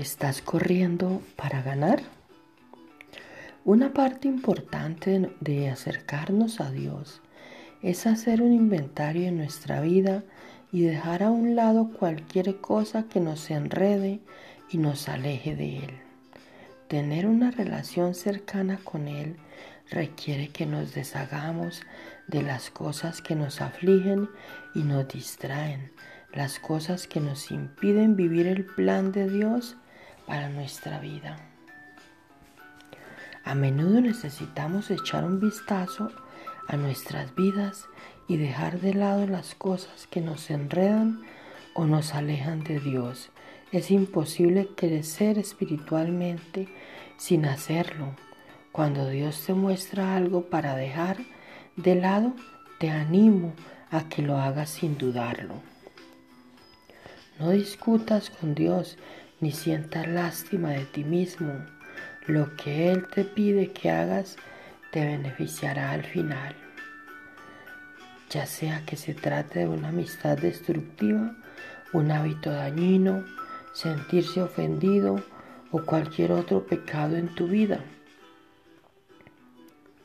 ¿Estás corriendo para ganar? Una parte importante de acercarnos a Dios es hacer un inventario de nuestra vida y dejar a un lado cualquier cosa que nos enrede y nos aleje de Él. Tener una relación cercana con Él requiere que nos deshagamos de las cosas que nos afligen y nos distraen, las cosas que nos impiden vivir el plan de Dios para nuestra vida. A menudo necesitamos echar un vistazo a nuestras vidas y dejar de lado las cosas que nos enredan o nos alejan de Dios. Es imposible crecer espiritualmente sin hacerlo. Cuando Dios te muestra algo para dejar de lado, te animo a que lo hagas sin dudarlo. No discutas con Dios ni sientas lástima de ti mismo. Lo que Él te pide que hagas te beneficiará al final. Ya sea que se trate de una amistad destructiva, un hábito dañino, sentirse ofendido o cualquier otro pecado en tu vida.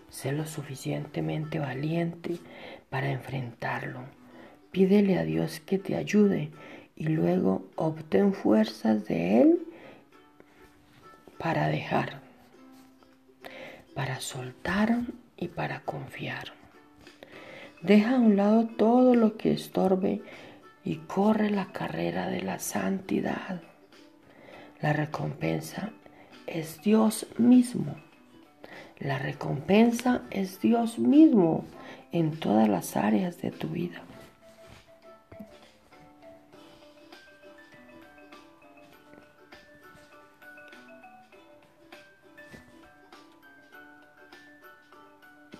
Sé lo suficientemente valiente para enfrentarlo. Pídele a Dios que te ayude y luego obtén fuerzas de Él para dejar, para soltar y para confiar. Deja a un lado todo lo que estorbe y corre la carrera de la santidad. La recompensa es Dios mismo. La recompensa es Dios mismo en todas las áreas de tu vida.